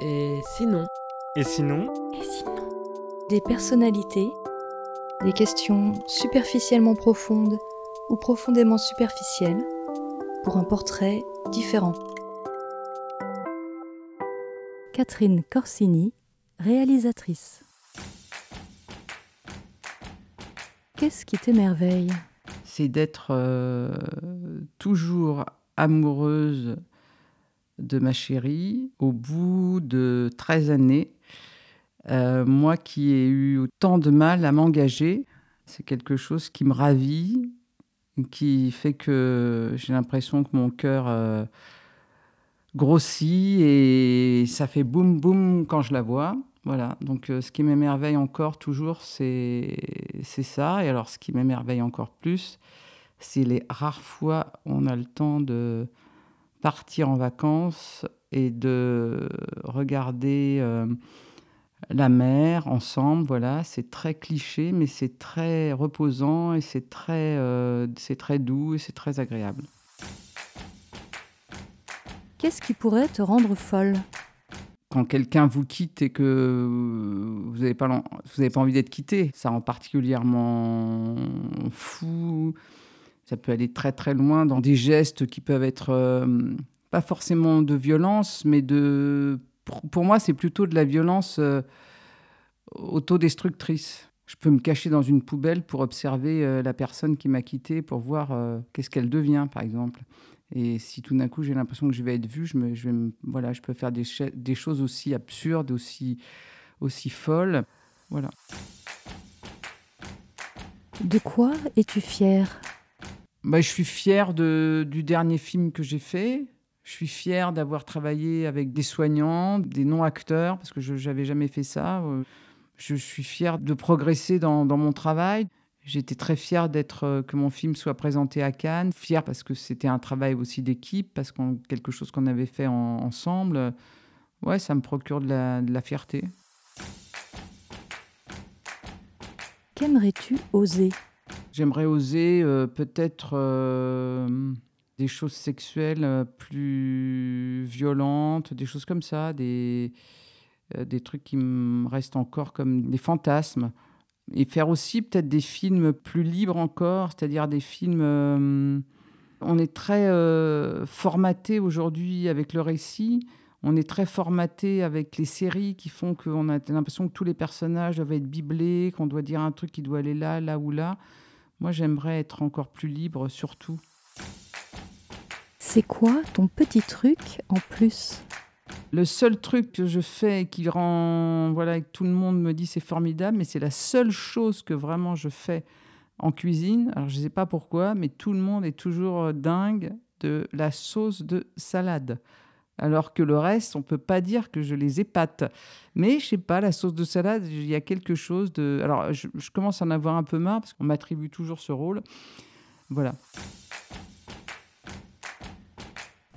Et sinon? Et sinon? Et sinon? Des personnalités, des questions superficiellement profondes ou profondément superficielles pour un portrait différent. Catherine Corsini, réalisatrice. Qu'est-ce qui t'émerveille? C'est d'être euh, toujours amoureuse de ma chérie au bout de 13 années. Euh, moi qui ai eu autant de mal à m'engager, c'est quelque chose qui me ravit, qui fait que j'ai l'impression que mon cœur euh, grossit et ça fait boum boum quand je la vois. Voilà, donc euh, ce qui m'émerveille encore toujours, c'est ça. Et alors ce qui m'émerveille encore plus, c'est les rares fois où on a le temps de partir en vacances et de regarder euh, la mer ensemble. Voilà, c'est très cliché, mais c'est très reposant et c'est très, euh, c'est très doux et c'est très agréable. Qu'est-ce qui pourrait te rendre folle? Quand quelqu'un vous quitte et que vous n'avez pas, vous avez pas envie d'être quitté, ça rend particulièrement fou. Ça peut aller très très loin dans des gestes qui peuvent être euh, pas forcément de violence, mais de. Pour, moi, c'est plutôt de la violence euh, autodestructrice. Je peux me cacher dans une poubelle pour observer euh, la personne qui m'a quitté, pour voir qu'est-ce qu'elle devient, par exemple. Et si tout d'un coup j'ai l'impression que je vais être vue, je, me, je, vais voilà, je peux faire des, des choses aussi absurdes, aussi, aussi folles. Voilà. De quoi es-tu fière? Bah, je suis fier de, du dernier film que j'ai fait. Je suis fier d'avoir travaillé avec des soignants, des non-acteurs, parce que je n'avais jamais fait ça. Euh, je suis fier de progresser dans, dans mon travail. J'étais très fier d'être euh, que mon film soit présenté à Cannes. Fier parce que c'était un travail aussi d'équipe, parce que quelque chose qu'on avait fait ensemble. Ouais, ça me procure de la fierté. Qu'aimerais-tu oser? J'aimerais oser euh, peut-être euh, des choses sexuelles euh, plus violentes, des choses comme ça, des, des trucs qui me restent encore comme des fantasmes. Et faire aussi peut-être des films plus libres encore, c'est-à-dire des films... on est très formaté aujourd'hui avec le récit. On est très formaté avec les séries qui font qu'on a l'impression que tous les personnages doivent être biblés, qu'on doit dire un truc qui doit aller là, là ou là. Moi, j'aimerais être encore plus libre, surtout. C'est quoi ton petit truc en plus? Le seul truc que je fais et qui rend, voilà, que tout le monde me dit c'est formidable, mais c'est la seule chose que vraiment je fais en cuisine. Alors, je ne sais pas pourquoi, mais tout le monde est toujours dingue de la sauce de salade alors que le reste, on peut pas dire que je les épate. Mais je sais pas, la sauce de salade, il y a quelque chose de. Alors, je, commence à en avoir un peu marre parce qu'on m'attribue toujours ce rôle. Voilà.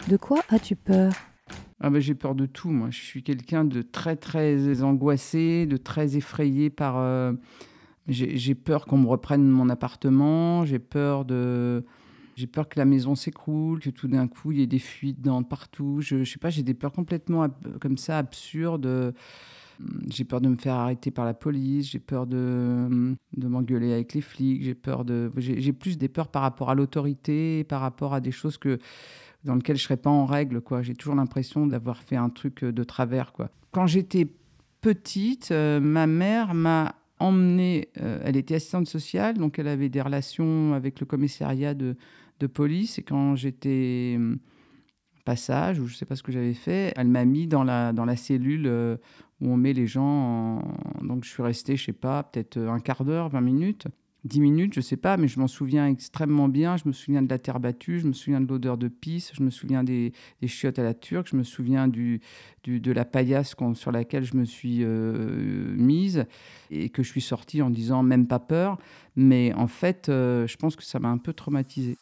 De quoi as-tu peur? Ah ben, J'ai peur de tout, moi. Je suis quelqu'un de très, très angoissé, de très effrayé par. Euh, j'ai peur qu'on me reprenne mon appartement, j'ai peur de j'ai peur que la maison s'écroule, que tout d'un coup il y ait des fuites dans partout. Je, ne sais pas, j'ai des peurs complètement comme ça absurdes. J'ai peur de me faire arrêter par la police, j'ai peur de, de m'engueuler avec les flics, j'ai peur de. J'ai plus des peurs par rapport à l'autorité, par rapport à des choses que dans lesquelles je serais pas en règle. quoi. J'ai toujours l'impression d'avoir fait un truc de travers. quoi. Quand j'étais petite, euh, ma mère m'a emmenée. Euh, elle était assistante sociale, donc elle avait des relations avec le commissariat de, police. Et quand j'étais hum, passage, ou je ne sais pas ce que j'avais fait, elle m'a mis dans la, dans la cellule euh, où on met les gens. Donc je suis resté, je sais pas, peut-être un quart d'heure, 20 minutes. 10 minutes, je sais pas, mais je m'en souviens extrêmement bien. Je me souviens de la terre battue, je me souviens de l'odeur de pisse, je me souviens des, des, chiottes à la turque, je me souviens du, du de la paillasse sur laquelle je me suis euh, mise et que je suis sortie en disant même pas peur. Mais en fait, euh, je pense que ça m'a un peu traumatisée.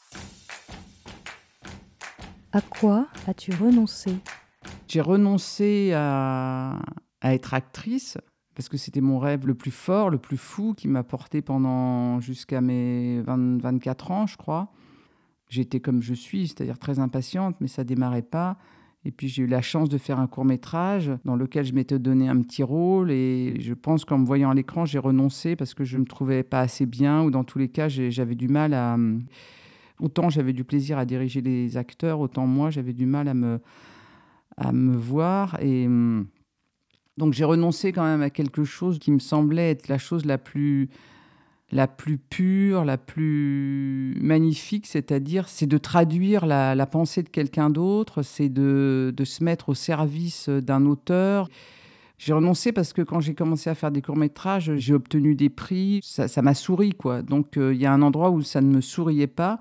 À quoi as-tu renoncé? J'ai renoncé à, à être actrice parce que c'était mon rêve le plus fort, le plus fou, qui m'a porté pendant jusqu'à mes 24 ans, je crois. J'étais comme je suis, c'est-à-dire très impatiente, mais ça démarrait pas. Et puis j'ai eu la chance de faire un court métrage dans lequel je m'étais donné un petit rôle et je pense qu'en me voyant à l'écran, j'ai renoncé parce que je ne me trouvais pas assez bien ou dans tous les cas, j'avais du mal à... Autant j'avais du plaisir à diriger les acteurs, autant moi j'avais du mal à me, à me voir. Et donc j'ai renoncé quand même à quelque chose qui me semblait être la chose la plus la plus pure, la plus magnifique, c'est-à-dire c'est de traduire la, pensée de quelqu'un d'autre, c'est de, se mettre au service d'un auteur. J'ai renoncé parce que quand j'ai commencé à faire des courts-métrages, j'ai obtenu des prix, ça m'a souri, quoi. Donc euh, il y a un endroit où ça ne me souriait pas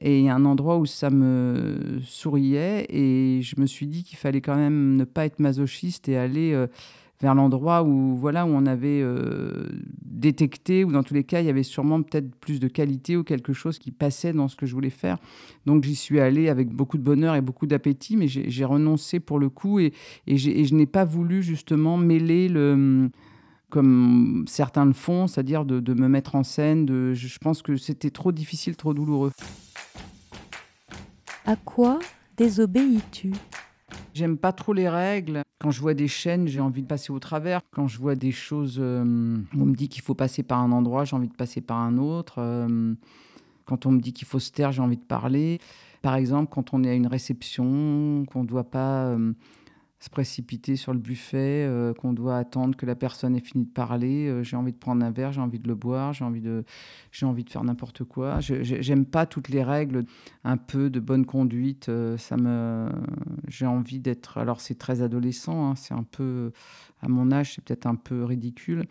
et un endroit où ça me souriait et je me suis dit qu'il fallait quand même ne pas être masochiste et aller... Euh, vers l'endroit où, voilà, où on avait euh, détecté, ou dans tous les cas, il y avait sûrement peut-être plus de qualité ou quelque chose qui passait dans ce que je voulais faire. Donc j'y suis allée avec beaucoup de bonheur et beaucoup d'appétit, mais j'ai renoncé pour le coup et, je n'ai pas voulu justement mêler le comme certains le font, c'est-à-dire de, me mettre en scène. Je pense que c'était trop difficile, trop douloureux. À quoi désobéis-tu? J'aime pas trop les règles. Quand je vois des chaînes, j'ai envie de passer au travers. Quand je vois des choses euh, on me dit qu'il faut passer par un endroit, j'ai envie de passer par un autre. Euh, quand on me dit qu'il faut se taire, j'ai envie de parler. Par exemple, quand on est à une réception, qu'on ne doit pas euh, se précipiter sur le buffet, euh, qu'on doit attendre que la personne ait fini de parler. Euh, j'ai envie de prendre un verre, j'ai envie de le boire, j'ai envie de, j'ai envie de faire n'importe quoi. J'aime pas toutes les règles, un peu de bonne conduite. Euh, ça me, j'ai envie d'être. Alors c'est très adolescent, hein, c'est un peu à mon âge, c'est peut-être un peu ridicule,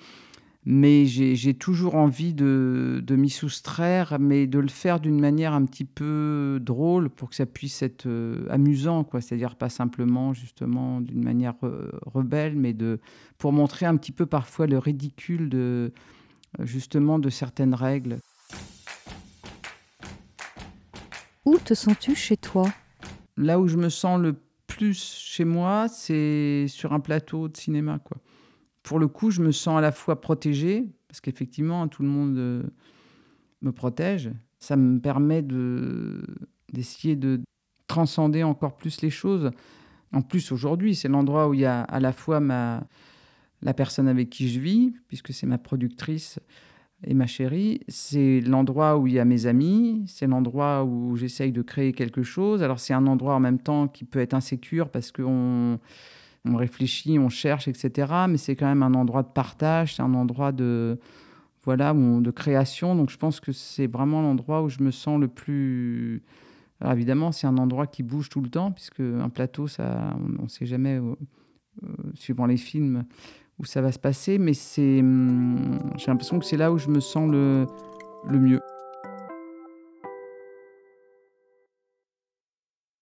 mais j'ai toujours envie de, m'y soustraire, mais de le faire d'une manière un petit peu drôle pour que ça puisse être euh, amusant, quoi. C'est-à-dire pas simplement justement d'une manière euh, rebelle, mais de pour montrer un petit peu parfois le ridicule de justement de certaines règles. Où te sens-tu chez toi? Là où je me sens le plus chez moi, c'est sur un plateau de cinéma, quoi pour le coup, je me sens à la fois protégée, parce qu'effectivement, tout le monde euh, me protège. Ça me permet d'essayer de transcender encore plus les choses. En plus, aujourd'hui, c'est l'endroit où il y a à la fois ma, la personne avec qui je vis, puisque c'est ma productrice et ma chérie. C'est l'endroit où il y a mes amis. C'est l'endroit où j'essaye de créer quelque chose. Alors, c'est un endroit en même temps qui peut être insécure parce qu'on on réfléchit, on cherche, etc. Mais c'est quand même un endroit de partage, c'est un endroit de, voilà, de création. Donc je pense que c'est vraiment l'endroit où je me sens le plus. Alors évidemment, c'est un endroit qui bouge tout le temps, puisque un plateau, ça, on ne sait jamais, euh, euh, suivant les films, où ça va se passer. Mais c'est, hum, j'ai l'impression que c'est là où je me sens le, le mieux.